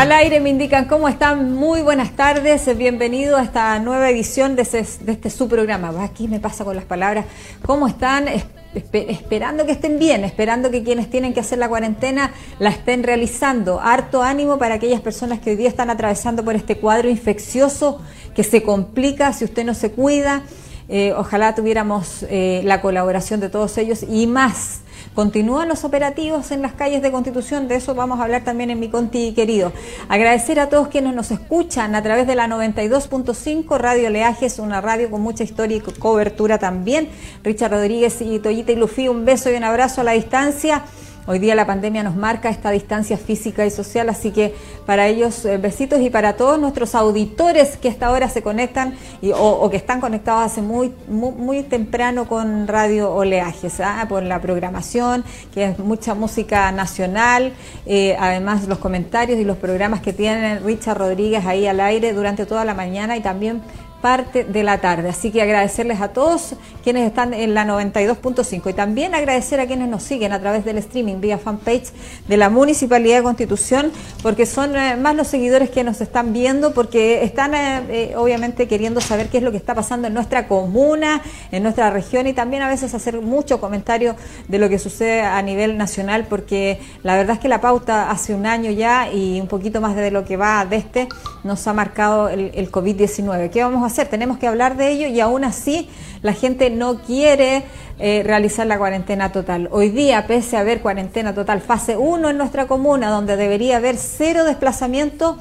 Al aire me indican cómo están. Muy buenas tardes. Bienvenido a esta nueva edición de, este su programa. Aquí me pasa con las palabras. ¿Cómo están? esperando que estén bien, esperando que quienes tienen que hacer la cuarentena la estén realizando. Harto ánimo para aquellas personas que hoy día están atravesando por este cuadro infeccioso que se complica si usted no se cuida. Eh, ojalá tuviéramos eh, la colaboración de todos ellos y más Continúan los operativos en las calles de Constitución, de eso vamos a hablar también en mi Conti querido. Agradecer a todos quienes nos escuchan a través de la 92.5 Radio Leajes, una radio con mucha historia y cobertura también. Richard Rodríguez y Toyita y Lufi, un beso y un abrazo a la distancia. Hoy día la pandemia nos marca esta distancia física y social, así que para ellos eh, besitos y para todos nuestros auditores que hasta ahora se conectan o, que están conectados hace muy, muy, temprano con Radio Oleajes, ¿ah? por la programación, que es mucha música nacional, eh, además los comentarios y los programas que tiene Richard Rodríguez ahí al aire durante toda la mañana y también parte de la tarde. Así que agradecerles a todos quienes están en la 92.5 y también agradecer a quienes nos siguen a través del streaming vía fanpage de la Municipalidad de Constitución, porque son eh, más los seguidores que nos están viendo, porque están eh, eh, obviamente queriendo saber qué es lo que está pasando en nuestra comuna, en nuestra región y también a veces hacer mucho comentario de lo que sucede a nivel nacional, porque la verdad es que la pauta hace un año ya y un poquito más de lo que va de este nos ha marcado el, el COVID-19. ¿Qué vamos a hacer? Tenemos que hablar de ello y aún así la gente no quiere eh, realizar la cuarentena total. Hoy día, pese a haber cuarentena total fase 1 en nuestra comuna, donde debería haber cero desplazamiento,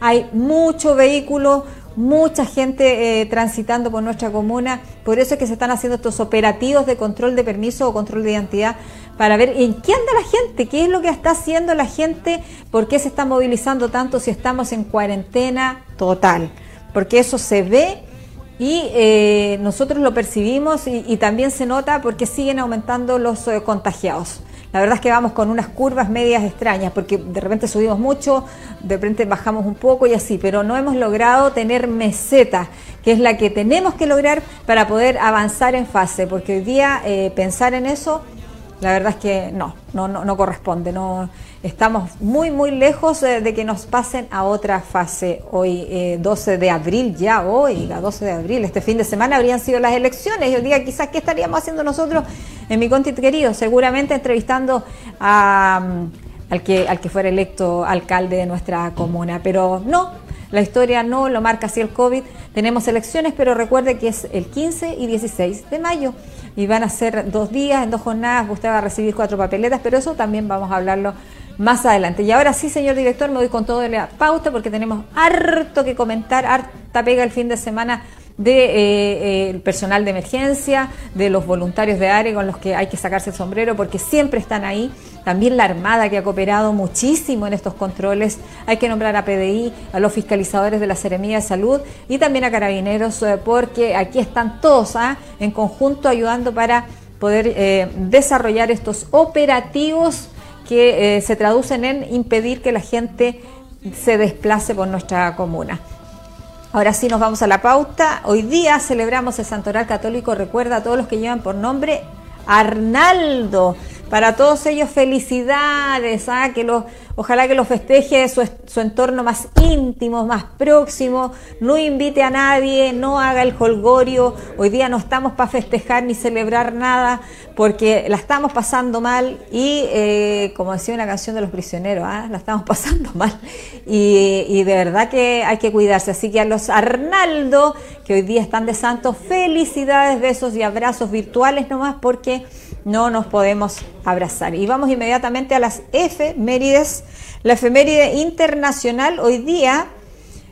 hay mucho vehículo, mucha gente eh, transitando por nuestra comuna. Por eso es que se están haciendo estos operativos de control de permiso o control de identidad para ver en qué anda la gente, qué es lo que está haciendo la gente, por qué se está movilizando tanto si estamos en cuarentena total porque eso se ve y eh, nosotros lo percibimos y, también se nota porque siguen aumentando los eh, contagiados. La verdad es que vamos con unas curvas medias extrañas, porque de repente subimos mucho, de repente bajamos un poco y así, pero no hemos logrado tener meseta, que es la que tenemos que lograr para poder avanzar en fase, porque hoy día eh, pensar en eso, la verdad es que no, no, no, no corresponde, no Estamos muy, muy lejos eh, de que nos pasen a otra fase. Hoy, 12 eh, de abril, ya hoy, la 12 de abril, este fin de semana habrían sido las elecciones. Yo diga, quizás, ¿qué estaríamos haciendo nosotros en mi contit querido? Seguramente entrevistando a, mm, al, que, al que fuera electo alcalde de nuestra comuna. Pero no, la historia no lo marca así el COVID. Tenemos elecciones, pero recuerde que es el 15 y 16 de mayo y van a ser dos días, en dos jornadas. Usted va a recibir cuatro papeletas, pero eso también vamos a hablarlo más adelante. Y ahora sí, señor director, me voy con todo la pauta porque tenemos harto que comentar, harta pega el fin de semana de eh, eh, personal de emergencia, de los voluntarios de área con los que hay que sacarse el sombrero porque siempre están ahí. También la Armada que ha cooperado muchísimo en estos controles. Hay que nombrar a PDI, a los fiscalizadores de la Seremía de Salud y también a Carabineros eh, porque aquí están todos ¿ah? en conjunto ayudando para poder desarrollar estos operativos que eh, se traducen en impedir que la gente se desplace por nuestra comuna. Ahora sí nos vamos a la pauta. Hoy día celebramos el Santoral Católico. Recuerda a todos los que llevan por nombre Arnaldo. Para todos ellos felicidades, ¿ah? que los Ojalá que lo festeje su, su, entorno más íntimo, más próximo, no invite a nadie, no haga el holgorio. Hoy día no estamos para festejar ni celebrar nada porque la estamos pasando mal y, eh, como decía una canción de los prisioneros, ¿ah? la estamos pasando mal y, y, de verdad que hay que cuidarse. Así que a los Arnaldo, que hoy día están de santos, felicidades, besos y abrazos virtuales nomás porque no nos podemos abrazar. Y vamos inmediatamente a las efemérides. La efeméride internacional, hoy día,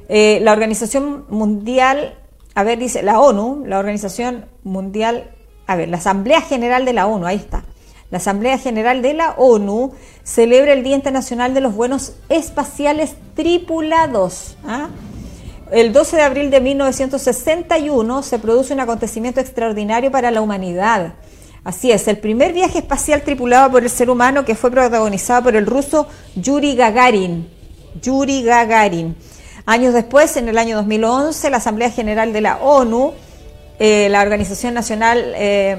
eh, la Organización Mundial, a ver, dice la ONU, la Organización Mundial, a ver, la Asamblea General de la ONU, ahí está. La Asamblea General de la ONU celebra el Día Internacional de los Vuelos Espaciales Tripulados. ¿ah? El 12 de abril de 1961 se produce un acontecimiento extraordinario para la humanidad Así es, el primer viaje espacial tripulado por el ser humano que fue protagonizado por el ruso Yuri Gagarin. Yuri Gagarin. Años después, en el año 2011, la Asamblea General de la ONU, eh, la Organización Nacional, eh,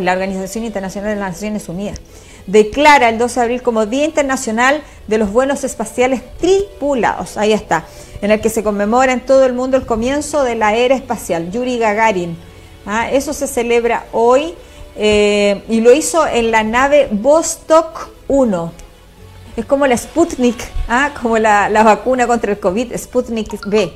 la Organización Internacional de las Naciones Unidas, declara el 12 de abril como Día Internacional de los Vuelos Espaciales Tripulados. Ahí está, en el que se conmemora en todo el mundo el comienzo de la era espacial, Yuri Gagarin. Ah, eso se celebra hoy eh, y lo hizo en la nave Vostok 1. Es como la Sputnik, ¿ah? como la, vacuna contra el COVID, Sputnik B.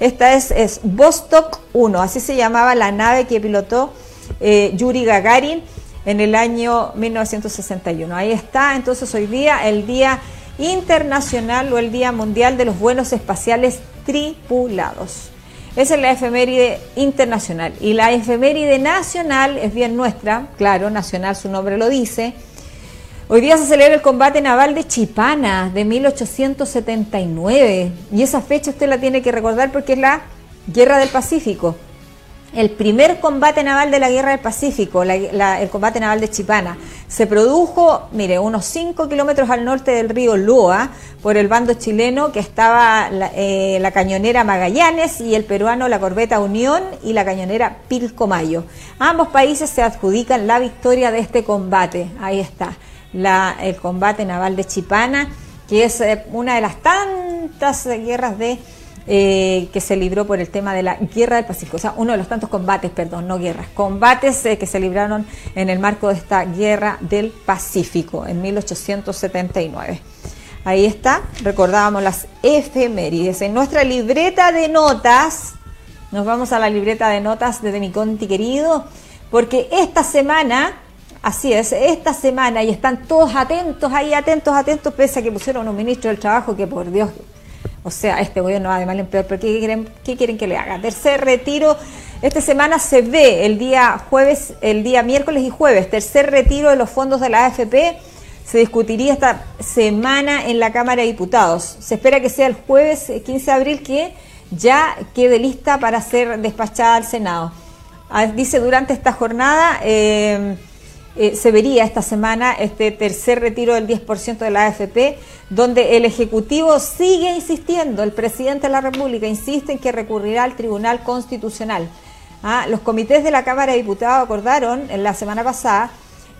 Esta es, es Vostok 1, así se llamaba la nave que pilotó eh, Yuri Gagarin en el año 1961. Ahí está, entonces hoy día el Día Internacional o el Día Mundial de los Vuelos Espaciales Tripulados. Esa es la efeméride internacional. Y la efeméride nacional es bien nuestra, claro, nacional su nombre lo dice. Hoy día se celebra el combate naval de Chipana de 1879. Y esa fecha usted la tiene que recordar porque es la Guerra del Pacífico el primer combate naval de la Guerra del Pacífico, el combate naval de Chipana, se produjo, mire, unos 5 kilómetros al norte del río Lua, por el bando chileno que estaba eh, la, cañonera Magallanes y el peruano la corbeta Unión y la cañonera Pilcomayo. Ambos países se adjudican la victoria de este combate. Ahí está, el combate naval de Chipana, que es eh, una de las tantas guerras de eh, que se libró por el tema de la guerra del Pacífico, o sea, uno de los tantos combates, perdón, no guerras, combates eh, que se libraron en el marco de esta guerra del Pacífico en 1879. Ahí está, recordábamos las efemérides. En nuestra libreta de notas, nos vamos a la libreta de notas de mi conti querido, porque esta semana, así es, esta semana, y están todos atentos, ahí atentos, atentos, pese a que pusieron un ministro del trabajo que por Dios o sea, este gobierno va de mal en peor, pero ¿qué quieren, ¿qué quieren que le haga? Tercer retiro, esta semana se ve el día jueves, el día miércoles y jueves, tercer retiro de los fondos de la AFP. Se discutiría esta semana en la Cámara de Diputados. Se espera que sea el jueves 15 eh, de abril que ya quede lista para ser despachada al Senado. Ah, dice durante esta jornada, eh, eh, se vería esta semana este tercer retiro del 10% de la AFP, donde el Ejecutivo sigue insistiendo, el presidente de la República insiste en que recurrirá al Tribunal Constitucional. Ah, los comités de la Cámara de Diputados acordaron en la semana pasada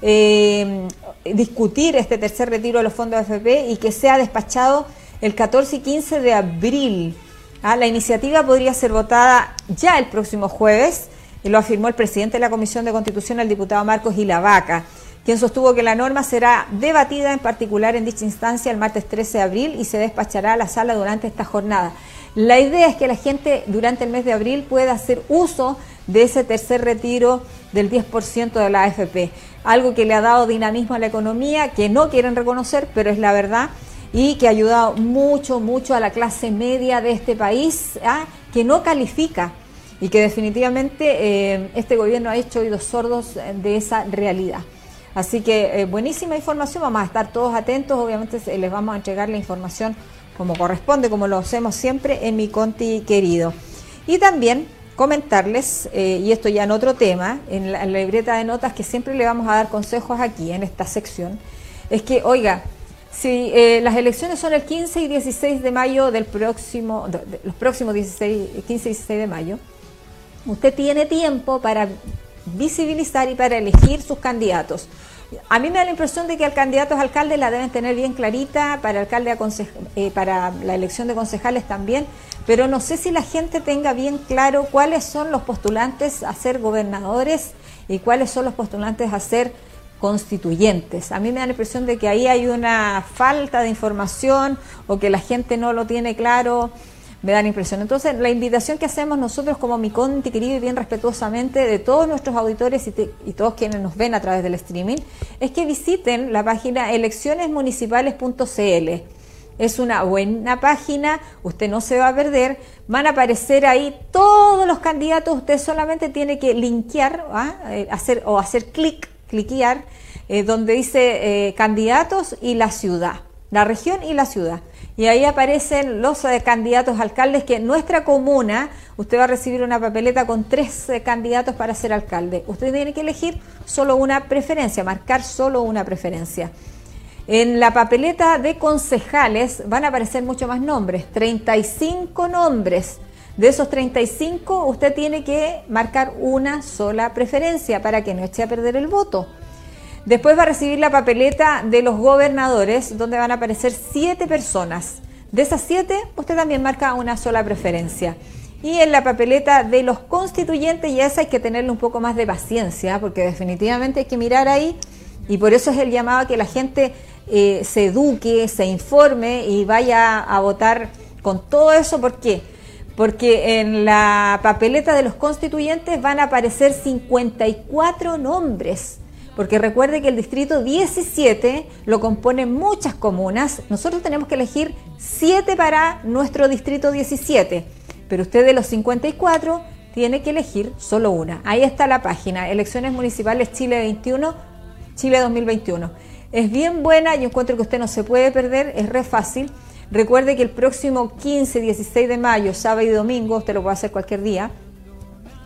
eh, discutir este tercer retiro de los fondos AFP y que sea despachado el 14 y 15 de abril. Ah, la iniciativa podría ser votada ya el próximo jueves y lo afirmó el presidente de la Comisión de Constitución, el diputado Marcos Gilavaca, quien sostuvo que la norma será debatida en particular en dicha instancia el martes 13 de abril y se despachará a la sala durante esta jornada. La idea es que la gente durante el mes de abril pueda hacer uso de ese tercer retiro del 10% de la AFP, algo que le ha dado dinamismo a la economía, que no quieren reconocer, pero es la verdad, y que ha ayudado mucho, mucho a la clase media de este país, ¿ah? que no califica y que definitivamente eh, este gobierno ha hecho oídos sordos de esa realidad. Así que eh, buenísima información, vamos a estar todos atentos, obviamente les vamos a entregar la información como corresponde, como lo hacemos siempre en mi Conti querido. Y también comentarles, eh, y esto ya en otro tema, en la, libreta de notas que siempre le vamos a dar consejos aquí en esta sección, es que, oiga, si las elecciones son el 15 y 16 de mayo del próximo, los próximos 16, 15 y 16 de mayo, usted tiene tiempo para visibilizar y para elegir sus candidatos. A mí me da la impresión de que al candidato a alcalde la deben tener bien clarita, para alcalde eh, para la elección de concejales también, pero no sé si la gente tenga bien claro cuáles son los postulantes a ser gobernadores y cuáles son los postulantes a ser constituyentes. A mí me da la impresión de que ahí hay una falta de información o que la gente no lo tiene claro me dan impresión. Entonces, la invitación que hacemos nosotros como mi conti querido y bien respetuosamente de todos nuestros auditores y, todos quienes nos ven a través del streaming, es que visiten la página eleccionesmunicipales.cl. Es una buena página, usted no se va a perder, van a aparecer ahí todos los candidatos, usted solamente tiene que linkear, ¿ah? eh, hacer o hacer clic, cliquear, eh, donde dice eh, candidatos y la ciudad, la región y la ciudad y ahí aparecen los eh, candidatos alcaldes que en nuestra comuna usted va a recibir una papeleta con tres eh, candidatos para ser alcalde. Usted tiene que elegir solo una preferencia, marcar solo una preferencia. En la papeleta de concejales van a aparecer muchos más nombres, 35 nombres. De esos 35 usted tiene que marcar una sola preferencia para que no eche a perder el voto. Después va a recibir la papeleta de los gobernadores, donde van a aparecer siete personas. De esas siete, usted también marca una sola preferencia. Y en la papeleta de los constituyentes, y esa hay que tenerle un poco más de paciencia, porque definitivamente hay que mirar ahí, y por eso es el llamado a que la gente eh, se eduque, se informe y vaya a votar con todo eso. ¿Por qué? Porque en la papeleta de los constituyentes van a aparecer 54 nombres porque recuerde que el distrito 17 lo componen muchas comunas. Nosotros tenemos que elegir 7 para nuestro distrito 17, pero usted de los 54 tiene que elegir solo una. Ahí está la página, Elecciones Municipales Chile 21, Chile 2021. Es bien buena, yo encuentro que usted no se puede perder, es re fácil. Recuerde que el próximo 15, 16 de mayo, sábado y domingo, usted lo puede hacer cualquier día,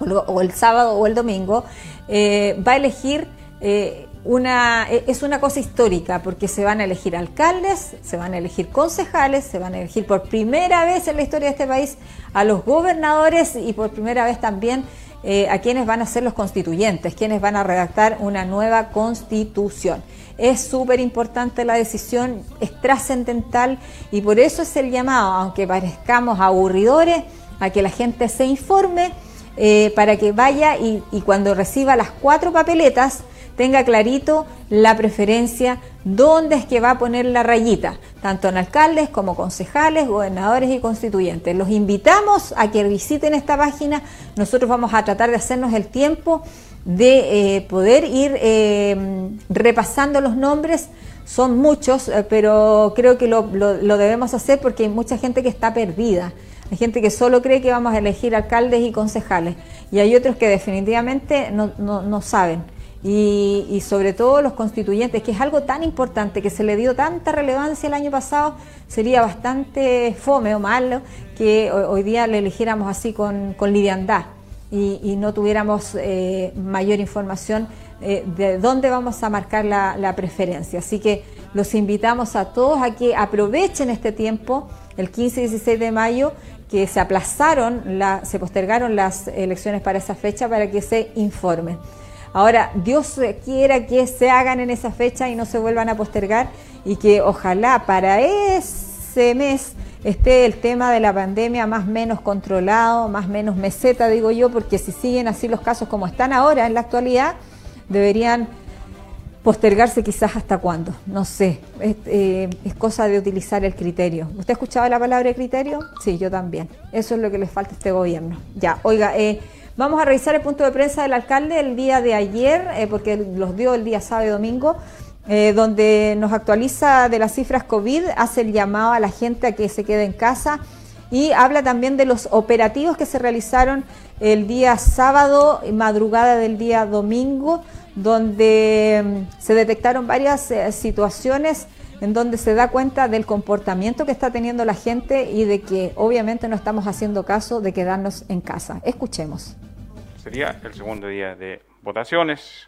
o el sábado o el domingo, eh, va a elegir eh, una, e, es una cosa histórica porque se van a elegir alcaldes, se van a elegir concejales, se van a elegir por primera vez en la historia de este país a los gobernadores y por primera vez también eh, a quienes van a ser los constituyentes, quienes van a redactar una nueva constitución. Es súper importante la decisión, es trascendental y por eso es el llamado, aunque parezcamos aburridores, a que la gente se informe eh, para que vaya y cuando reciba las cuatro papeletas, tenga clarito la preferencia, dónde es que va a poner la rayita, tanto en alcaldes como concejales, gobernadores y constituyentes. Los invitamos a que visiten esta página. Nosotros vamos a tratar de hacernos el tiempo de eh, poder ir eh, repasando los nombres. Son muchos, eh, pero creo que lo, debemos hacer porque hay mucha gente que está perdida. Hay gente que solo cree que vamos a elegir alcaldes y concejales y hay otros que definitivamente no saben y, sobre todo los constituyentes, que es algo tan importante, que se le dio tanta relevancia el año pasado, sería bastante fome o malo que hoy día le eligiéramos así con, con liviandad y, no tuviéramos eh, mayor información eh, de dónde vamos a marcar la, preferencia. Así que los invitamos a todos a que aprovechen este tiempo, el 15 y 16 de mayo, que se aplazaron, se postergaron las elecciones para esa fecha para que se informen. Ahora, Dios quiera que se hagan en esa fecha y no se vuelvan a postergar y que ojalá para ese mes esté el tema de la pandemia más menos controlado, más menos meseta, digo yo, porque si siguen así los casos como están ahora en la actualidad, deberían postergarse quizás hasta cuándo, no sé, es, eh, cosa de utilizar el criterio. ¿Usted ha escuchado la palabra criterio? Sí, yo también. Eso es lo que les falta a este gobierno. Ya, oiga, eh, Vamos a revisar el punto de prensa del alcalde el día de ayer, eh, porque los dio el día sábado y domingo, eh, donde nos actualiza de las cifras COVID, hace el llamado a la gente a que se quede en casa y habla también de los operativos que se realizaron el día sábado madrugada del día domingo, donde mm, se detectaron varias eh, situaciones en donde se da cuenta del comportamiento que está teniendo la gente y de que obviamente no estamos haciendo caso de quedarnos en casa. Escuchemos. Sería el segundo día de votaciones.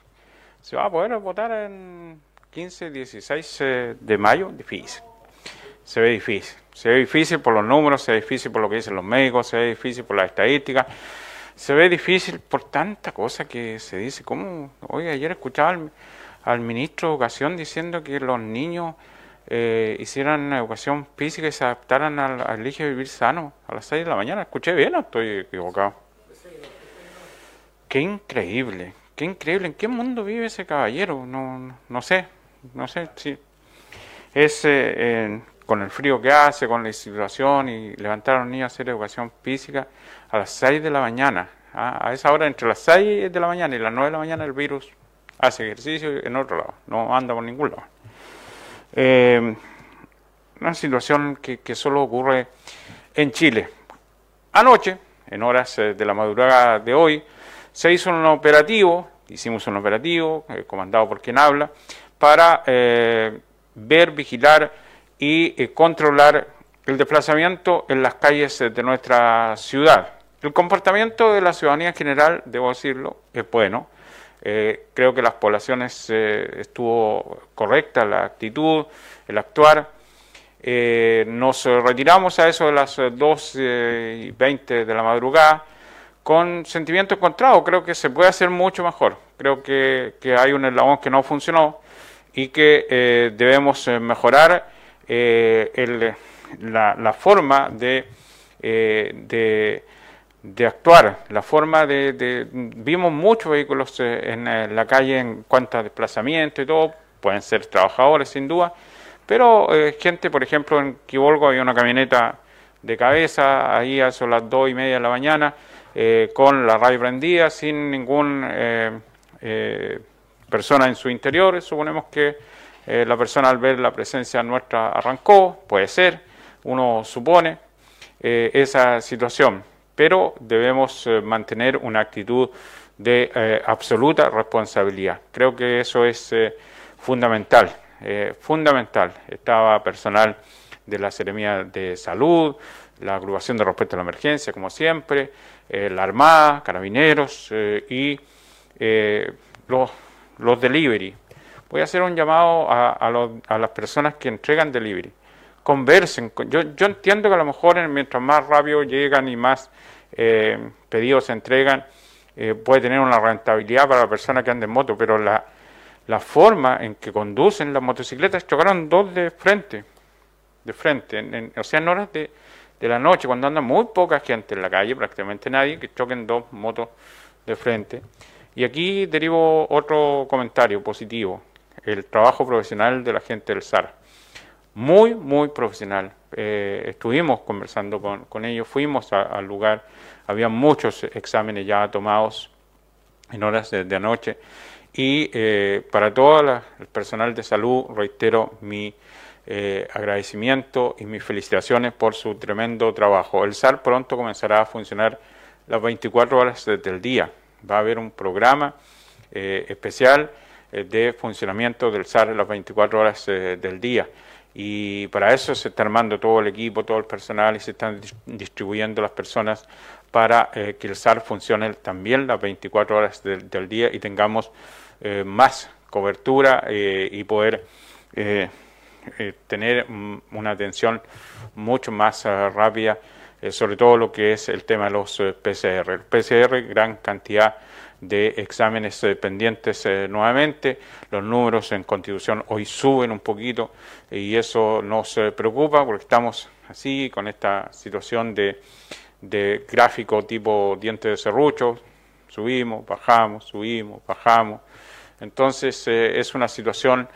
¿Se va a poder votar en 15, 16 eh, de mayo? Difícil. Se ve difícil. Se ve difícil por los números, se ve difícil por lo que dicen los médicos, se ve difícil por las estadísticas, se ve difícil por tanta cosa que se dice. ¿Cómo? Hoy ayer escuchaba al, al ministro de Educación diciendo que los niños eh, hicieran educación física y se adaptaran al, de vivir sano a las 6 de la mañana. ¿Escuché bien o estoy equivocado? Qué increíble, qué increíble. ¿En qué mundo vive ese caballero? No, no sé, no sé si es eh, con el frío que hace, con la situación y levantar a los niños a hacer educación física a las 6 de la mañana. ¿ah? A esa hora, entre las 6 de la mañana y las 9 de la mañana, el virus hace ejercicio en otro lado, no anda por ningún lado. Eh, una situación que, solo ocurre en Chile. Anoche, en horas eh, de la madrugada de hoy, se hizo un operativo, hicimos un operativo, eh, comandado por quien habla, para ver, vigilar y controlar el desplazamiento en las calles de nuestra ciudad. El comportamiento de la ciudadanía en general, debo decirlo, es bueno. Eh, creo que las poblaciones eh, estuvo correcta la actitud, el actuar. Eh, nos retiramos a eso de las 2 y 20 de la madrugada con sentimiento encontrado. Creo que se puede hacer mucho mejor. Creo que, hay un eslabón que no funcionó y que eh, debemos eh, mejorar eh, la, forma de, actuar, la forma de, Vimos muchos vehículos en la calle en cuanto a desplazamiento y todo, pueden ser trabajadores sin duda, pero gente, por ejemplo, en Quibolgo había una camioneta de cabeza, ahí a las dos y media de la mañana, eh, con la radio prendida, sin ninguna eh, eh, persona en su interior. Suponemos que la persona al ver la presencia nuestra arrancó, puede ser, uno supone esa situación, pero debemos mantener una actitud de absoluta responsabilidad. Creo que eso es fundamental, fundamental. Estaba personal de la Seremía de Salud, la agrupación de respuesta a la emergencia, como siempre, eh, la Armada, Carabineros eh, y eh, los, los delivery. Voy a hacer un llamado a, a, las personas que entregan delivery. Conversen. Yo, yo entiendo que a lo mejor mientras más rápido llegan y más pedidos se entregan, puede tener una rentabilidad para la persona que anda en moto, pero la, forma en que conducen las motocicletas chocaron dos de frente, de frente, o sea, en horas de, de la noche, cuando anda muy poca gente en la calle, prácticamente nadie, que choquen dos motos de frente. Y aquí derivo otro comentario positivo, el trabajo profesional de la gente del SAR. Muy, muy profesional. Eh, estuvimos conversando con, ellos, fuimos al lugar, había muchos exámenes ya tomados en horas de, anoche. Y eh, para todo el personal de salud, reitero mi eh, agradecimiento y mis felicitaciones por su tremendo trabajo. El SAR pronto comenzará a funcionar las 24 horas del día. Va a haber un programa eh, especial de funcionamiento del SAR las 24 horas del día. Y para eso se está armando todo el equipo, todo el personal y se están distribuyendo las personas para que el SAR funcione también las 24 horas del, día y tengamos más cobertura y poder eh, tener una atención mucho más eh, rápida, eh, sobre todo lo que es el tema de los PCR. El PCR, gran cantidad de exámenes pendientes nuevamente, los números en constitución hoy suben un poquito y eso nos preocupa porque estamos así con esta situación de, de gráfico tipo diente de serrucho, subimos, bajamos, subimos, bajamos. Entonces es una situación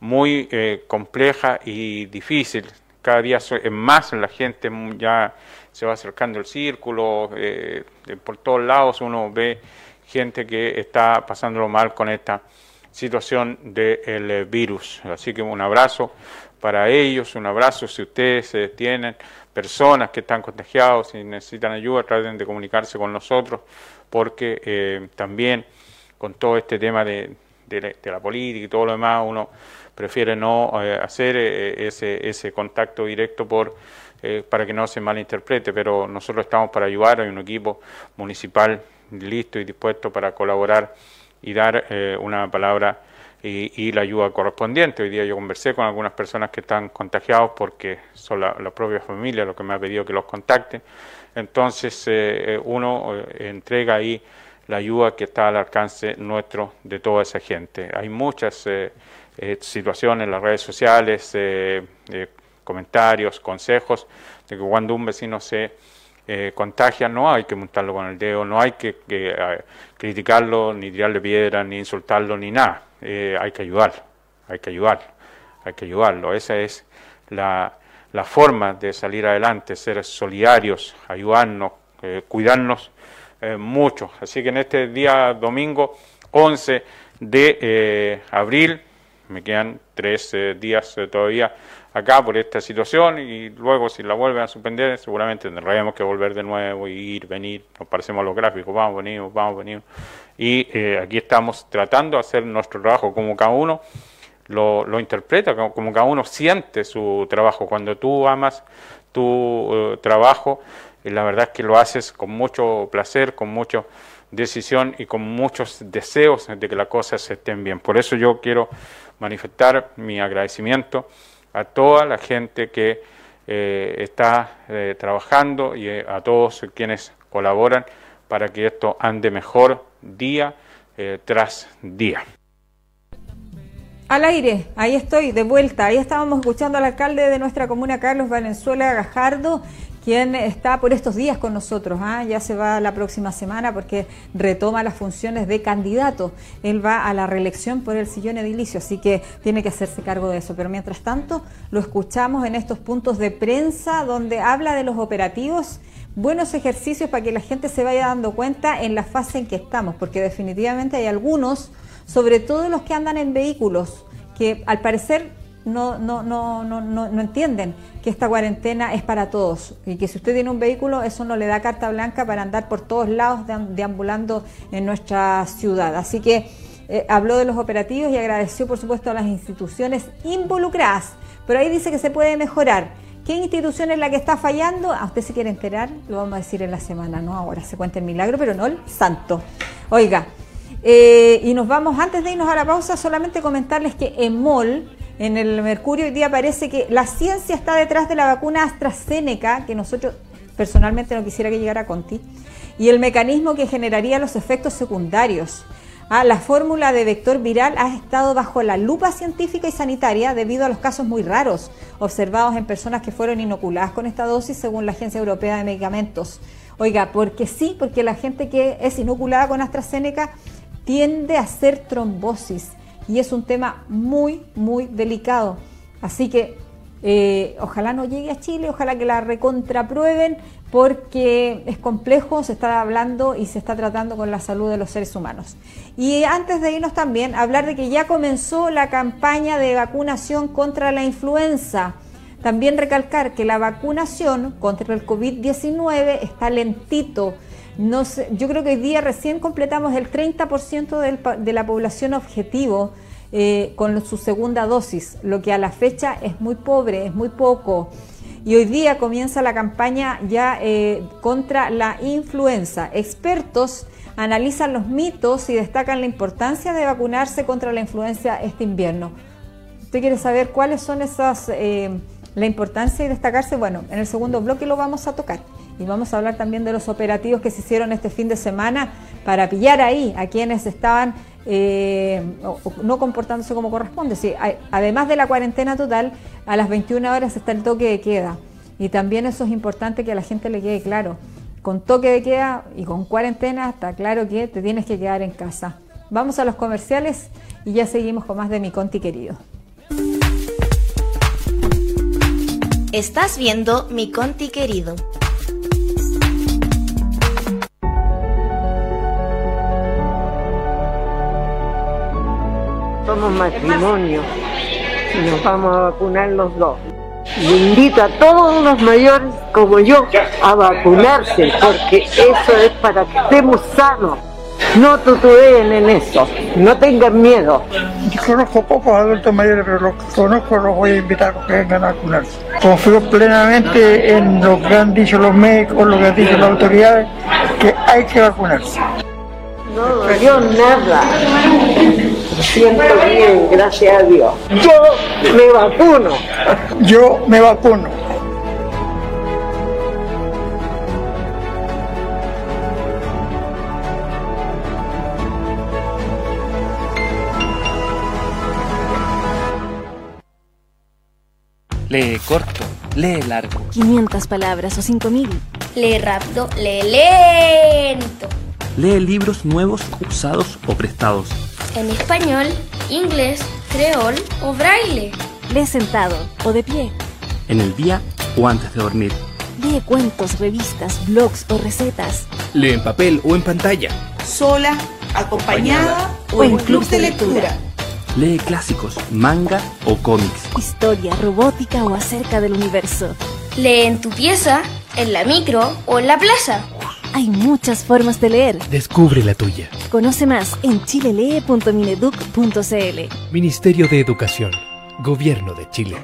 muy eh, compleja y difícil. Cada día más la gente ya se va acercando el círculo, eh, por todos lados uno ve gente que está pasándolo mal con esta situación del eh, virus. Así que un abrazo para ellos, un abrazo si ustedes tienen personas que están contagiados y necesitan ayuda, traten de comunicarse con nosotros, porque también con todo este tema de, de, la política y todo lo demás, uno prefiere no eh, hacer eh, ese contacto directo por eh, para que no se malinterprete, pero nosotros estamos para ayudar, hay un equipo municipal listo y dispuesto para colaborar y dar una palabra y, la ayuda correspondiente. Hoy día yo conversé con algunas personas que están contagiados porque son la, propia familia lo que me ha pedido que los contacte. Entonces uno entrega ahí la ayuda que está al alcance nuestro de toda esa gente. Hay muchas eh, eh, situaciones en las redes sociales, eh, comentarios, consejos, de que cuando un vecino se contagia no hay que montarlo con el dedo, no hay que, criticarlo, ni tirarle piedra, ni insultarlo, ni nada. hay que ayudarlo, hay que ayudarlo, hay que ayudarlo. Esa es la, la forma de salir adelante, ser solidarios, ayudarnos, cuidarnos eh, mucho. Así que en este día domingo 11 de eh, abril, me quedan tres eh, días todavía acá por esta situación y luego si la vuelven a suspender seguramente tendremos que volver de nuevo, ir, venir, nos parecemos a los gráficos, vamos, venimos, vamos, venimos. Y aquí estamos tratando de hacer nuestro trabajo como cada uno lo, lo interpreta, como, cada uno siente su trabajo. Cuando tú amas tu trabajo, y la verdad es que lo haces con mucho placer, con mucha decisión y con muchos deseos de que las cosas estén bien. Por eso yo quiero manifestar mi agradecimiento a toda la gente que eh, está eh, trabajando y eh, a todos quienes colaboran para que esto ande mejor día tras día. Al aire, ahí estoy, de vuelta. Ahí estábamos escuchando al alcalde de nuestra comuna, Carlos Valenzuela Gajardo, quien está por estos días con nosotros. ¿ah? Ya se va la próxima semana porque retoma las funciones de candidato. Él va a la reelección por el sillón edilicio, así que tiene que hacerse cargo de eso. Pero mientras tanto, lo escuchamos en estos puntos de prensa donde habla de los operativos buenos ejercicios para que la gente se vaya dando cuenta en la fase en que estamos, porque definitivamente hay algunos, sobre todo los que andan en vehículos, que al parecer no, no, no, no, no, entienden que esta cuarentena es para todos y que si usted tiene un vehículo eso no le da carta blanca para andar por todos lados deambulando en nuestra ciudad. Así que eh, habló de los operativos y agradeció por supuesto a las instituciones involucradas, pero ahí dice que se puede mejorar. ¿Qué institución es la que está fallando? A usted se quiere enterar, lo vamos a decir en la semana, ¿no? Ahora se cuenta el milagro, pero no el santo. Oiga, eh, y nos vamos, antes de irnos a la pausa, solamente comentarles que en MOL, en el Mercurio hoy día parece que la ciencia está detrás de la vacuna AstraZeneca, que nosotros personalmente no quisiera que llegara a Conti, y el mecanismo que generaría los efectos secundarios. Ah, la fórmula de vector viral ha estado bajo la lupa científica y sanitaria debido a los casos muy raros observados en personas que fueron inoculadas con esta dosis según la Agencia Europea de Medicamentos. Oiga, porque sí, porque la gente que es inoculada con AstraZeneca tiende a hacer trombosis y es un tema muy, muy delicado. Así que eh, ojalá no llegue a Chile, ojalá que la recontraprueben porque es complejo, se está hablando y se está tratando con la salud de los seres humanos. Y antes de irnos también, hablar de que ya comenzó la campaña de vacunación contra la influenza. También recalcar que la vacunación contra el COVID-19 está lentito. No yo creo que hoy día recién completamos el 30% de la población objetivo eh, con su segunda dosis, lo que a la fecha es muy pobre, es muy poco. Y hoy día comienza la campaña ya eh, contra la influenza. Expertos analizan los mitos y destacan la importancia de vacunarse contra la influenza este invierno. ¿Usted quiere saber cuáles son esas, eh, la importancia y destacarse? Bueno, en el segundo bloque lo vamos a tocar. Y vamos a hablar también de los operativos que se hicieron este fin de semana para pillar ahí a quienes estaban eh, no comportándose como corresponde. Sí, además de la cuarentena total, a las 21 horas está el toque de queda. Y también eso es importante que a la gente le quede claro. Con toque de queda y con cuarentena está claro que te tienes que quedar en casa. Vamos a los comerciales y ya seguimos con más de mi Conti querido. Estás viendo mi Conti querido. somos matrimonio y nos vamos a vacunar los dos. Le invito a todos los mayores como yo a vacunarse porque eso es para que estemos sanos. No tutubeen en eso, no tengan miedo. Yo conozco pocos adultos mayores, pero los que conozco los voy a invitar a que vengan a vacunarse. Confío plenamente en lo que han dicho los médicos, lo que han dicho las autoridades, que hay que vacunarse. No dolió nada. Siento bien, gracias a Dios. Yo me vacuno. Yo me vacuno. Lee corto, lee largo. 500 palabras o 5000. Lee rápido, lee lento. Lee libros nuevos, usados o prestados. En español, inglés, creol o braille. Lee sentado o de pie. En el día o antes de dormir. Lee cuentos, revistas, blogs o recetas. Lee en papel o en pantalla. Sola, acompañada, o en club de lectura. Lee clásicos, manga o cómics. Historia, robótica o acerca del universo. Lee en tu pieza, en la micro o en la plaza. Hay muchas formas de leer. Descubre la tuya. Conoce más en chilelee.mineduc.cl. Ministerio de Educación. Gobierno de Chile.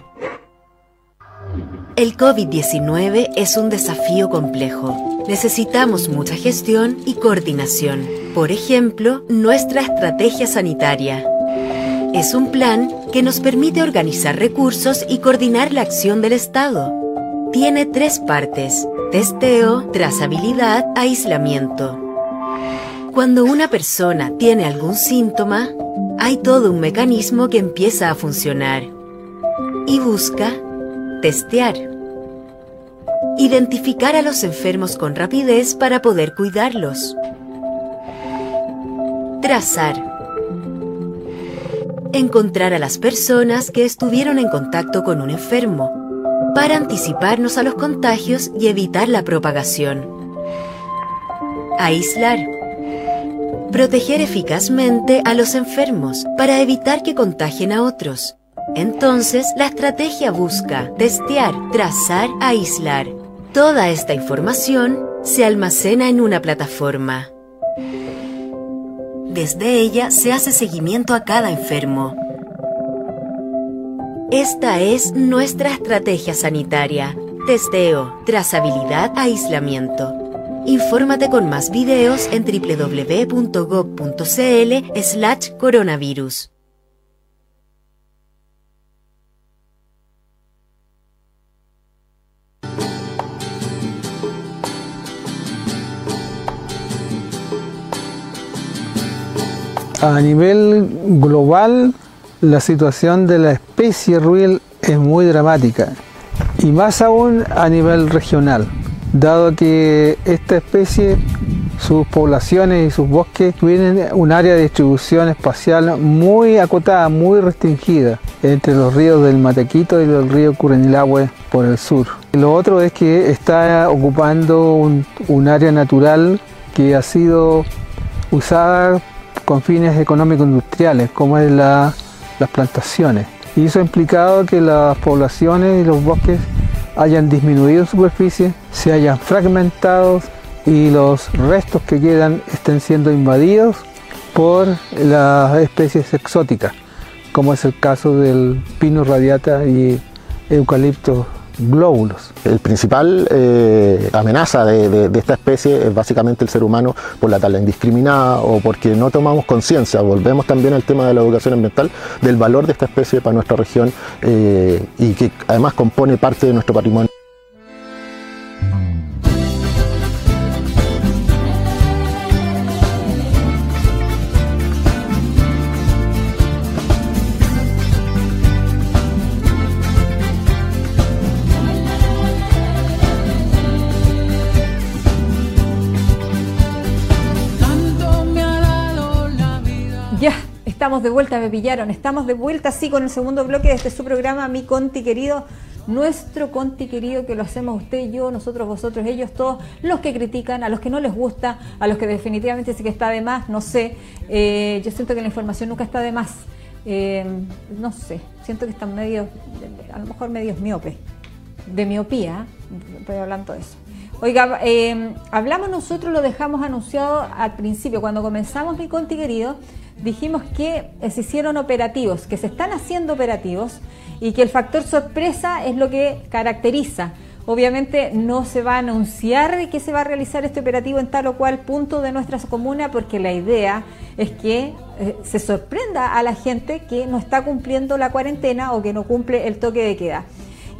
El COVID-19 es un desafío complejo. Necesitamos mucha gestión y coordinación. Por ejemplo, nuestra estrategia sanitaria. Es un plan que nos permite organizar recursos y coordinar la acción del Estado tiene tres partes, testeo, trazabilidad, aislamiento. Cuando una persona tiene algún síntoma, hay todo un mecanismo que empieza a funcionar y busca testear. Identificar a los enfermos con rapidez para poder cuidarlos. Trazar. Encontrar a las personas que estuvieron en contacto con un enfermo para anticiparnos a los contagios y evitar la propagación. Aislar. Proteger eficazmente a los enfermos para evitar que contagien a otros. Entonces, la estrategia busca testear, trazar, aislar. Toda esta información se almacena en una plataforma. Desde ella se hace seguimiento a cada enfermo. Esta es nuestra estrategia sanitaria. Testeo, trazabilidad, aislamiento. Infórmate con más videos en www.gov.cl slash coronavirus. A nivel global, la situación de la especie ruil es muy dramática y más aún a nivel regional, dado que esta especie, sus poblaciones y sus bosques tienen un área de distribución espacial muy acotada, muy restringida entre los ríos del Matequito y el río Curanilahue por el sur. Lo otro es que está ocupando un área natural que ha sido usada con fines económicos industriales, como es la, las plantaciones. Y eso ha implicado que las poblaciones y los bosques hayan disminuido en superficie, se hayan fragmentado y los restos que quedan estén siendo invadidos por las especies exóticas, como es el caso del pino radiata y eucalipto glóbulos. El principal eh, amenaza de, esta especie es básicamente el ser humano por la tala indiscriminada o porque no tomamos conciencia. Volvemos también al tema de la educación ambiental, del valor de esta especie para nuestra región eh, y que además compone parte de nuestro patrimonio. Estamos de vuelta, me pillaron. Estamos de vuelta, sí, con el segundo bloque de este su programa, Mi Conti querido. Nuestro Conti querido, que lo hacemos usted, yo, nosotros, vosotros, ellos, todos, los que critican, a los que no les gusta, a los que definitivamente sí que está de más, no sé. Eh, yo siento que la información nunca está de más. Eh, no sé, siento que están medio, a lo mejor medios miopes. De miopía, estoy hablando de eso. Oiga, eh, hablamos nosotros, lo dejamos anunciado al principio, cuando comenzamos mi Conti querido, dijimos que se hicieron operativos, que se están haciendo operativos y que el factor sorpresa es lo que caracteriza. Obviamente no se va a anunciar que se va a realizar este operativo en tal o cual punto de nuestra comuna porque la idea es que eh, se sorprenda a la gente que no está cumpliendo la cuarentena o que no cumple el toque de queda.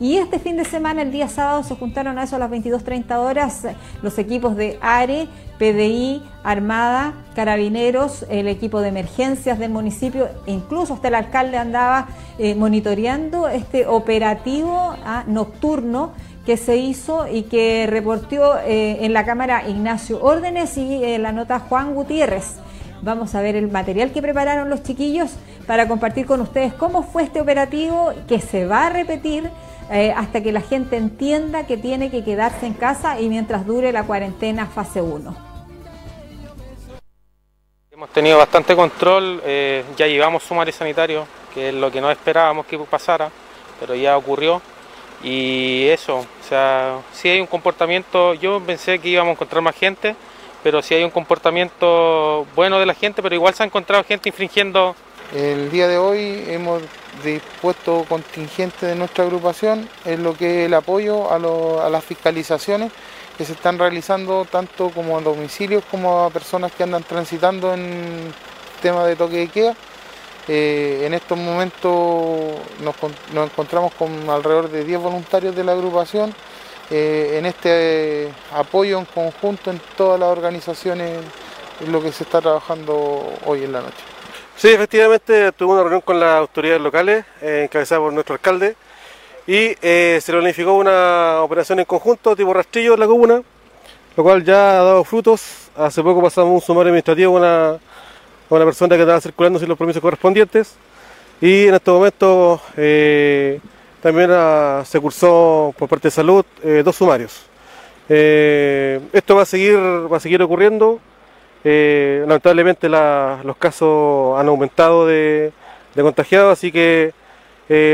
Y este fin de semana, el día sábado, se juntaron a eso a las 22.30 horas los equipos de ARE, PDI, Armada, Carabineros, el equipo de emergencias del municipio, e incluso hasta el alcalde andaba eh, monitoreando este operativo ah, nocturno que se hizo y que reportó eh, en la Cámara Ignacio Órdenes y la nota Juan Gutiérrez. Vamos a ver el material que prepararon los chiquillos para compartir con ustedes cómo fue este operativo que se va a repetir eh, hasta que la gente entienda que tiene que quedarse en casa y mientras dure la cuarentena fase 1. Hemos tenido bastante control, eh, ya llevamos sumario sanitario, que es lo que no esperábamos que pasara, pero ya ocurrió. Y eso, o sea, si hay un comportamiento, yo pensé que íbamos a encontrar más gente, pero si hay un comportamiento bueno de la gente, pero igual se ha encontrado gente infringiendo. El día de hoy hemos dispuesto contingente de nuestra agrupación en lo que es el apoyo a, lo, a las fiscalizaciones que se están realizando tanto como a domicilios como a personas que andan transitando en tema de toque de queda. Eh, en estos momentos nos, nos, encontramos con alrededor de 10 voluntarios de la agrupación eh, en este apoyo en conjunto en todas las organizaciones es lo que se está trabajando hoy en la noche. Sí, efectivamente tuve una reunión con las autoridades locales, eh, encabezada por nuestro alcalde, y eh, se planificó una operación en conjunto tipo rastrillo en la comuna, lo cual ya ha dado frutos. Hace poco pasamos un sumario administrativo con una, una persona que estaba circulando sin los permisos correspondientes, y en este momento eh, también ah, se cursó por parte de salud eh, dos sumarios. Eh, esto va a seguir, va a seguir ocurriendo. Eh, lamentablemente los casos han aumentado de, contagiados, así que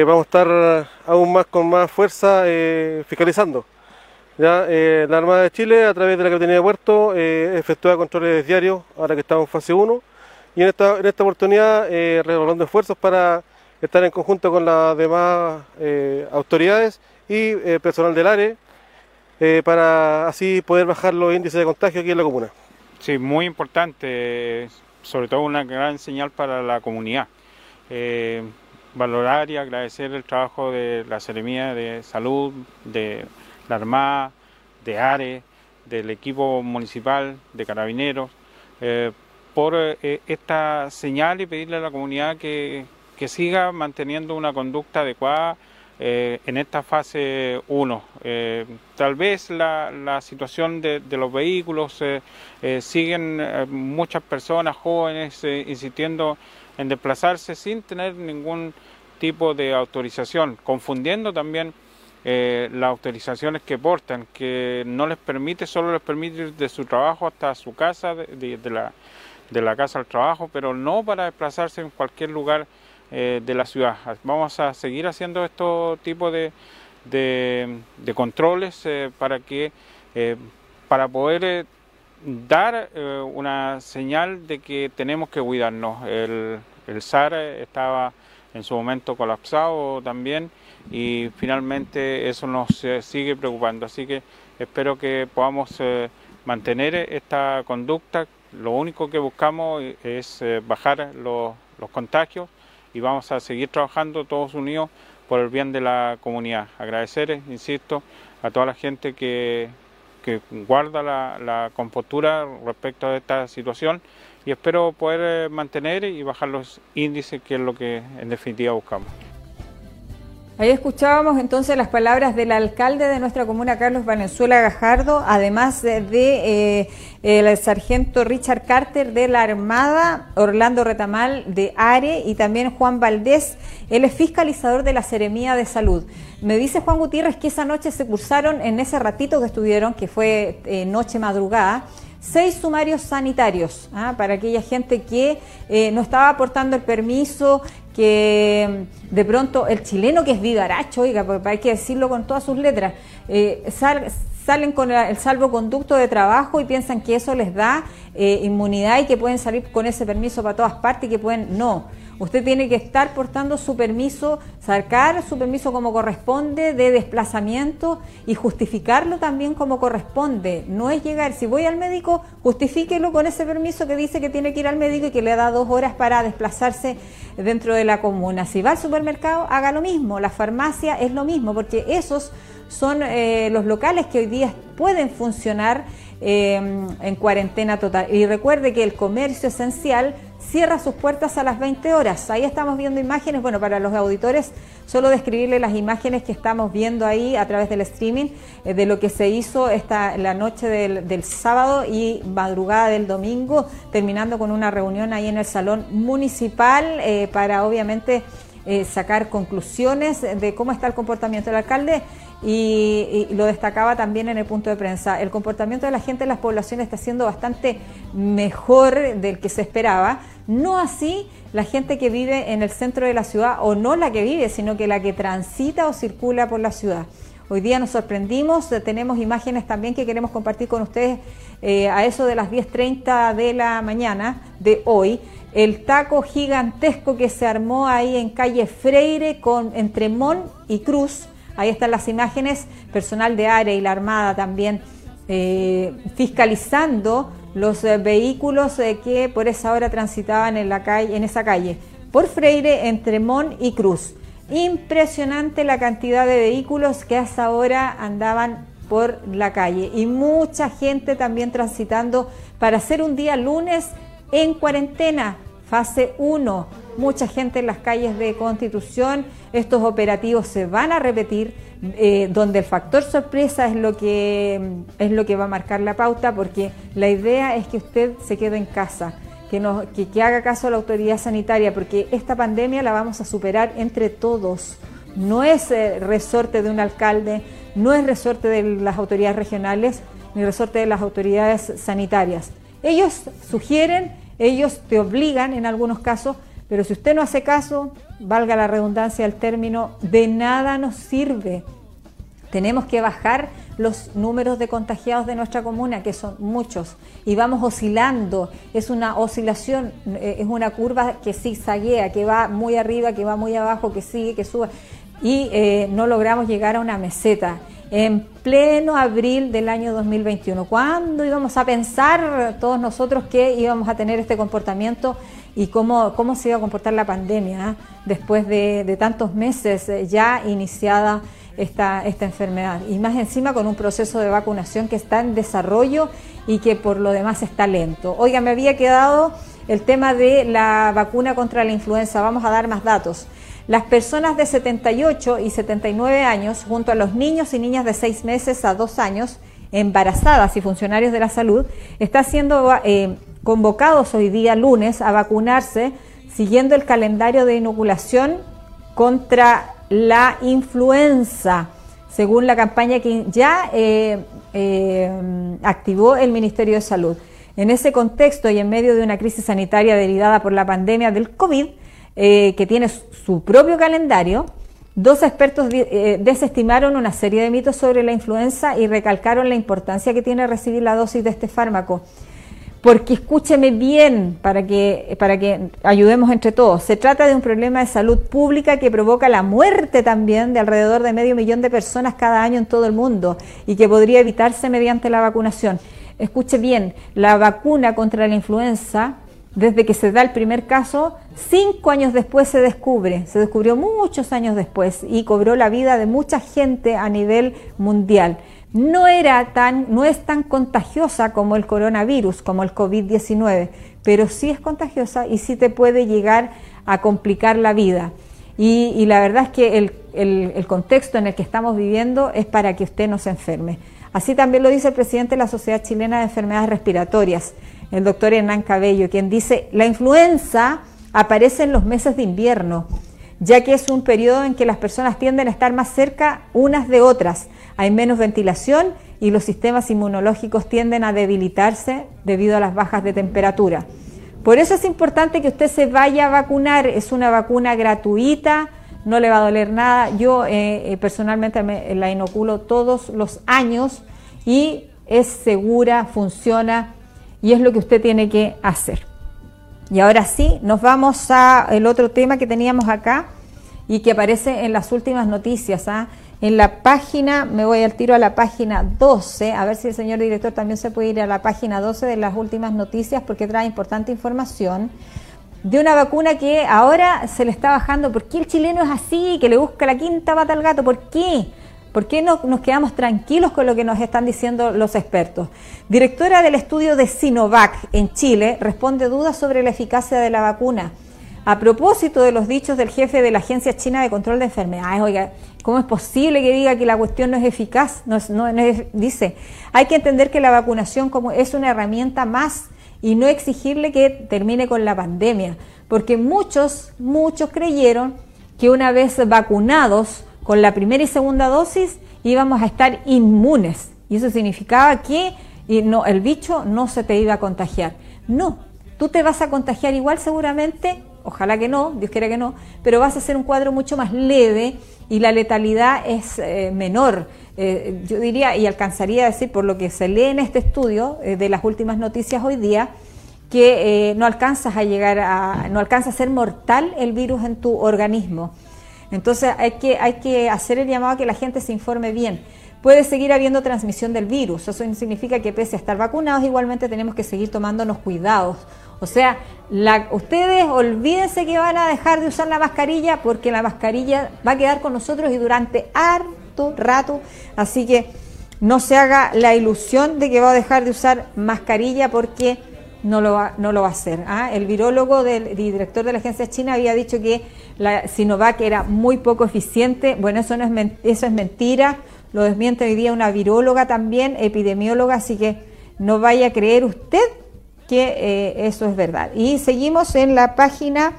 vamos a estar aún más con más fuerza fiscalizando. Ya, la Armada de Chile, a través de la Capitanía de Puerto, efectúa controles diarios, ahora que estamos en fase 1, y en esta, oportunidad, eh, esfuerzos para estar en conjunto con las demás autoridades y personal del área eh, para así poder bajar los índices de contagio aquí en la comuna. Sí, muy importante, sobre todo una gran señal para la comunidad. Eh, valorar y agradecer el trabajo de la Seremía de Salud, de la Armada, de ARE, del equipo municipal, de carabineros, eh, por esta señal y pedirle a la comunidad que, que siga manteniendo una conducta adecuada eh, en esta fase 1. Eh, tal vez la, la situación de, los vehículos, eh, siguen muchas personas jóvenes insistiendo en desplazarse sin tener ningún tipo de autorización, confundiendo también las autorizaciones que portan, que no les permite, solo les permite ir de su trabajo hasta su casa, de, la, de la casa al trabajo, pero no para desplazarse en cualquier lugar eh, de la ciudad. Vamos a seguir haciendo estos tipos de, de, controles eh, para que eh, para poder dar una señal de que tenemos que cuidarnos. El, el SAR estaba en su momento colapsado también y finalmente eso nos sigue preocupando. Así que espero que podamos mantener esta conducta. Lo único que buscamos es bajar los, los contagios y vamos a seguir trabajando todos unidos por el bien de la comunidad. Agradecer, insisto, a toda la gente que, guarda la, la, compostura respecto a esta situación y espero poder eh, mantener y bajar los índices, que es lo que en definitiva buscamos. Ahí escuchábamos entonces las palabras del alcalde de nuestra comuna, Carlos Valenzuela Gajardo, además de, eh, el sargento Richard Carter de la Armada, Orlando Retamal de ARE y también Juan Valdés, él es fiscalizador de la Seremía de Salud. Me dice Juan Gutiérrez que esa noche se cursaron, en ese ratito que estuvieron, que fue eh, noche madrugada, seis sumarios sanitarios ¿ah? para aquella gente que eh, no estaba aportando el permiso, que mm, de pronto el chileno que es vivaracho, oiga, porque hay que decirlo con todas sus letras, eh, salen con el salvoconducto de trabajo y piensan que eso les da eh, inmunidad y que pueden salir con ese permiso para todas partes y que pueden, no. Usted tiene que estar portando su permiso, sacar su permiso como corresponde de desplazamiento y justificarlo también como corresponde. No es llegar, si voy al médico, justifíquelo con ese permiso que dice que tiene que ir al médico y que le da dos horas para desplazarse dentro de la comuna. Si va al supermercado, haga lo mismo. La farmacia es lo mismo, porque esos son eh, los locales que hoy día pueden funcionar eh, en cuarentena total. Y recuerde que el comercio esencial cierra sus puertas a las 20 horas. Ahí estamos viendo imágenes, bueno, para los auditores, solo describirle las imágenes que estamos viendo ahí a través del streaming eh, de lo que se hizo esta, la noche del, sábado y madrugada del domingo, terminando con una reunión ahí en el salón municipal eh, para obviamente eh, sacar conclusiones de cómo está el comportamiento del alcalde y, lo destacaba también en el punto de prensa. El comportamiento de la gente en las poblaciones está siendo bastante mejor del que se esperaba. No así la gente que vive en el centro de la ciudad, o no la que vive, sino que la que transita o circula por la ciudad. Hoy día nos sorprendimos, tenemos imágenes también que queremos compartir con ustedes eh, a eso de las 10.30 de la mañana de hoy. El taco gigantesco que se armó ahí en calle Freire con entre Mon y Cruz Ahí están las imágenes, personal de área y la Armada también eh, fiscalizando los eh, vehículos eh, que por esa hora transitaban en, la calle, en esa calle, por Freire, entre Mon y Cruz. Impresionante la cantidad de vehículos que a esa hora andaban por la calle y mucha gente también transitando para hacer un día lunes en cuarentena, fase 1. Mucha gente en las calles de Constitución, estos operativos se van a repetir, eh, donde el factor sorpresa es lo, que, es lo que va a marcar la pauta, porque la idea es que usted se quede en casa que, nos, que, haga caso a la autoridad sanitaria, porque esta pandemia la vamos a superar entre todos. No es eh, resorte de un alcalde, no es resorte de las autoridades regionales, ni resorte de las autoridades sanitarias. Ellos sugieren, ellos te obligan en algunos casos, pero si usted no hace caso, valga la redundancia del término, de nada nos sirve. Tenemos que bajar los números de contagiados de nuestra comuna, que son muchos, y vamos oscilando. Es una oscilación, eh, es una curva que zigzaguea, que va muy arriba, que va muy abajo, que sigue, que sube, y eh, no logramos llegar a una meseta. En pleno abril del año 2021, ¿cuándo íbamos a pensar todos nosotros que íbamos a tener este comportamiento y cómo, cómo se iba a comportar la pandemia ah? después de, de tantos meses eh, ya iniciada? esta, esta enfermedad. Y más encima con un proceso de vacunación que está en desarrollo y que por lo demás está lento. Oiga, me había quedado el tema de la vacuna contra la influenza. Vamos a dar más datos. Las personas de 78 y 79 años, junto a los niños y niñas de 6 meses a 2 años, embarazadas y funcionarios de la salud, están siendo eh, convocados hoy día lunes a vacunarse siguiendo el calendario de inoculación contra la influenza, según la campaña que ya eh, eh, activó el Ministerio de Salud. En ese contexto y en medio de una crisis sanitaria derivada por la pandemia del COVID, eh, que tiene su propio calendario, dos expertos desestimaron una serie de mitos sobre la influenza y recalcaron la importancia que tiene recibir la dosis de este fármaco porque escúcheme bien para que, para que ayudemos entre todos. Se trata de un problema de salud pública que provoca la muerte también de alrededor de medio millón de personas cada año en todo el mundo y que podría evitarse mediante la vacunación. Escuche bien, la vacuna contra la influenza, desde que se da el primer caso, cinco años después se descubre, se descubrió muchos años después y cobró la vida de mucha gente a nivel mundial no era tan, no es tan contagiosa como el coronavirus, como el COVID-19, pero sí es contagiosa y sí te puede llegar a complicar la vida. Y, la verdad es que el, el, contexto en el que estamos viviendo es para que usted no se enferme. Así también lo dice el presidente de la Sociedad Chilena de Enfermedades Respiratorias, el doctor Hernán Cabello, quien dice, la influenza aparece en los meses de invierno, ya que es un periodo en que las personas tienden a estar más cerca unas de otras hay menos ventilación y los sistemas inmunológicos tienden a debilitarse debido a las bajas de temperatura. Por eso es importante que usted se vaya a vacunar, es una vacuna gratuita, no le va a doler nada. Yo eh, eh, personalmente me la inoculo todos los años y es segura, funciona y es lo que usted tiene que hacer. Y ahora sí, nos vamos a el otro tema que teníamos acá y que aparece en las últimas noticias. ¿ah? En la página, me voy al tiro a la página 12, a ver si el señor director también se puede ir a la página 12 de las últimas noticias porque trae importante información de una vacuna que ahora se le está bajando. ¿Por qué el chileno es así, que le busca la quinta pata al gato? ¿Por qué? ¿Por qué no nos quedamos tranquilos con lo que nos están diciendo los expertos? Directora del estudio de Sinovac en Chile responde dudas sobre la eficacia de la vacuna. A propósito de los dichos del jefe de la Agencia China de Control de Enfermedades, oiga, ¿cómo es posible que diga que la cuestión no es eficaz? No, dice, hay que entender que la vacunación como es una herramienta más y no exigirle que termine con la pandemia, porque muchos, muchos creyeron que una vez vacunados con la primera y segunda dosis íbamos a estar inmunes y eso significaba que no, el bicho no se te iba a contagiar. No, tú te vas a contagiar igual seguramente ojalá que no, Dios quiera que no, pero vas a hacer un cuadro mucho más leve y la letalidad es eh, menor. Eh, yo diría y alcanzaría a decir, por lo que se lee en este estudio eh, de las últimas noticias hoy día, que no alcanzas a llegar a, no alcanza a ser mortal el virus en tu organismo. Entonces hay que, hay que hacer el llamado a que la gente se informe bien. Puede seguir habiendo transmisión del virus, eso significa que pese a estar vacunados, igualmente tenemos que seguir tomándonos cuidados o sea, ustedes olvídense que van a dejar de usar la mascarilla porque la mascarilla va a quedar con nosotros y durante harto rato. Así que no se haga la ilusión de que va a dejar de usar mascarilla porque no lo va, no lo va a hacer. ¿ah? El virólogo del director de la agencia china había dicho que la Sinovac era muy poco eficiente. Bueno, eso, no es, eso es mentira. Lo desmiente hoy día una viróloga también, epidemióloga, así que no vaya a creer usted que eh, eso es verdad. Y seguimos en la página,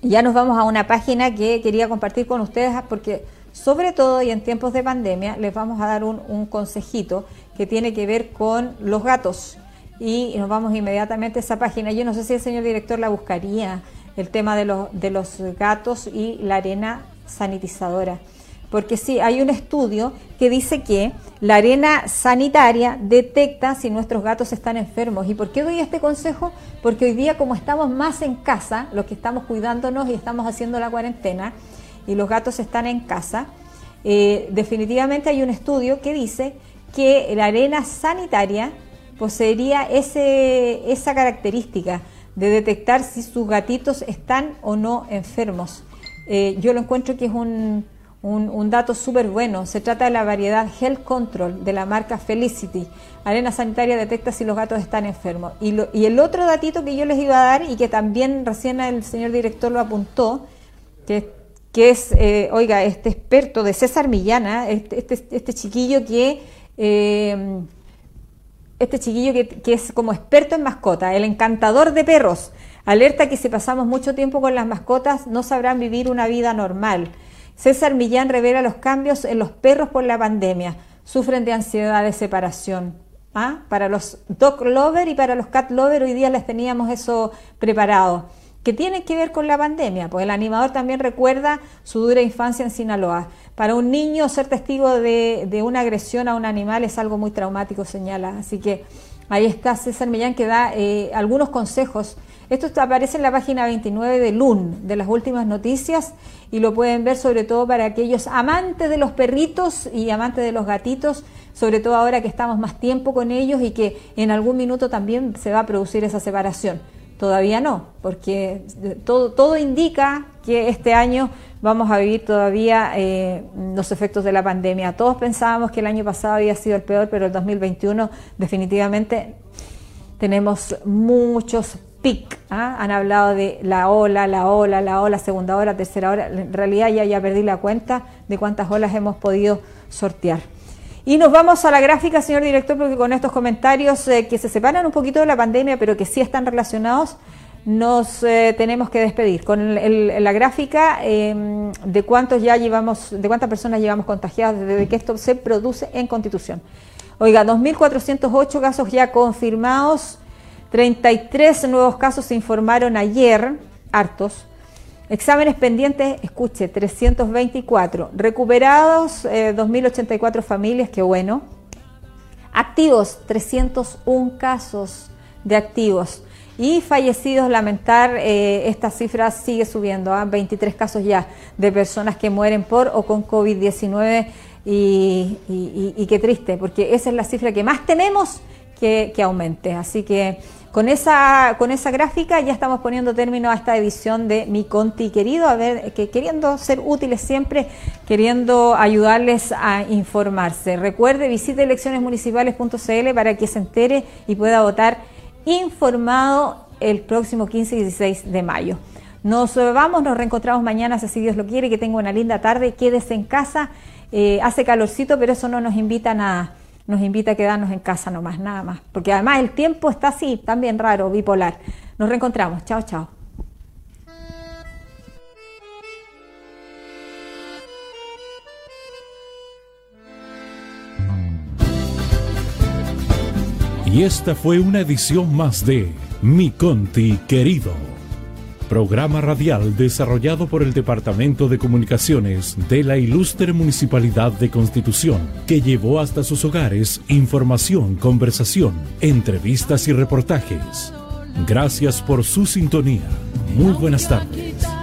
ya nos vamos a una página que quería compartir con ustedes porque sobre todo y en tiempos de pandemia les vamos a dar un, un consejito que tiene que ver con los gatos. Y nos vamos inmediatamente a esa página. Yo no sé si el señor director la buscaría, el tema de los, de los gatos y la arena sanitizadora porque sí, hay un estudio que dice que la arena sanitaria detecta si nuestros gatos están enfermos. ¿Y por qué doy este consejo? Porque hoy día como estamos más en casa, los que estamos cuidándonos y estamos haciendo la cuarentena, y los gatos están en casa, eh, definitivamente hay un estudio que dice que la arena sanitaria poseería ese, esa característica de detectar si sus gatitos están o no enfermos. Eh, yo lo encuentro que es un, un, dato súper bueno. Se trata de la variedad Health Control de la marca Felicity. Arena sanitaria detecta si los gatos están enfermos. Y, y el otro datito que yo les iba a dar y que también recién el señor director lo apuntó, que, que es, eh, oiga, este experto de César Millana, este, este, este chiquillo que... Eh, este chiquillo que, es como experto en mascota, el encantador de perros, alerta que si pasamos mucho tiempo con las mascotas no sabrán vivir una vida normal. César Millán revela los cambios en los perros por la pandemia. Sufren de ansiedad de separación. ¿Ah? Para los dog lover y para los cat lover hoy día les teníamos eso preparado. ¿Qué tiene que ver con la pandemia? Pues el animador también recuerda su dura infancia en Sinaloa. Para un niño ser testigo de, una agresión a un animal es algo muy traumático, señala. Así que ahí está César Millán que da eh, algunos consejos esto aparece en la página 29 de LUN, de las últimas noticias, y lo pueden ver sobre todo para aquellos amantes de los perritos y amantes de los gatitos, sobre todo ahora que estamos más tiempo con ellos y que en algún minuto también se va a producir esa separación. Todavía no, porque todo, todo indica que este año vamos a vivir todavía eh, los efectos de la pandemia. Todos pensábamos que el año pasado había sido el peor, pero el 2021 definitivamente tenemos muchos PIC. ¿ah? Han hablado de la ola, la ola, la ola, segunda hora, tercera hora. En realidad ya, ya perdí la cuenta de cuántas olas hemos podido sortear. Y nos vamos a la gráfica, señor director, porque con estos comentarios eh, que se separan un poquito de la pandemia, pero que sí están relacionados, nos eh, tenemos que despedir. Con la gráfica em, de cuántos ya llevamos, de cuántas personas llevamos contagiadas desde que esto se produce en Constitución. Oiga, 2.408 casos ya confirmados, 33 nuevos casos se informaron ayer, hartos. Exámenes pendientes, escuche, 324. Recuperados, 2.084 eh, familias, qué bueno. Activos, 301 casos de activos. Y fallecidos, lamentar, eh, esta cifra sigue subiendo, a ¿ah? 23 casos ya de personas que mueren por o con COVID-19 y, qué triste, porque esa es la cifra que más tenemos que, que aumente. Así que con esa, con esa gráfica ya estamos poniendo término a esta edición de Mi Conti querido, a ver, que queriendo ser útiles siempre, queriendo ayudarles a informarse. Recuerde, visite eleccionesmunicipales.cl para que se entere y pueda votar informado el próximo 15 y 16 de mayo. Nos vamos, nos reencontramos mañana, si Dios lo quiere, que tenga una linda tarde, quédese en casa, eh, hace calorcito, pero eso no nos invita a nada nos invita a quedarnos en casa nomás, nada más. Porque además el tiempo está así, también raro, bipolar. Nos reencontramos. Chao, chao. Y esta fue una edición más de Mi Conti Querido programa radial desarrollado por el Departamento de Comunicaciones de la Ilustre Municipalidad de Constitución, que llevó hasta sus hogares información, conversación, entrevistas y reportajes. Gracias por su sintonía. Muy buenas tardes.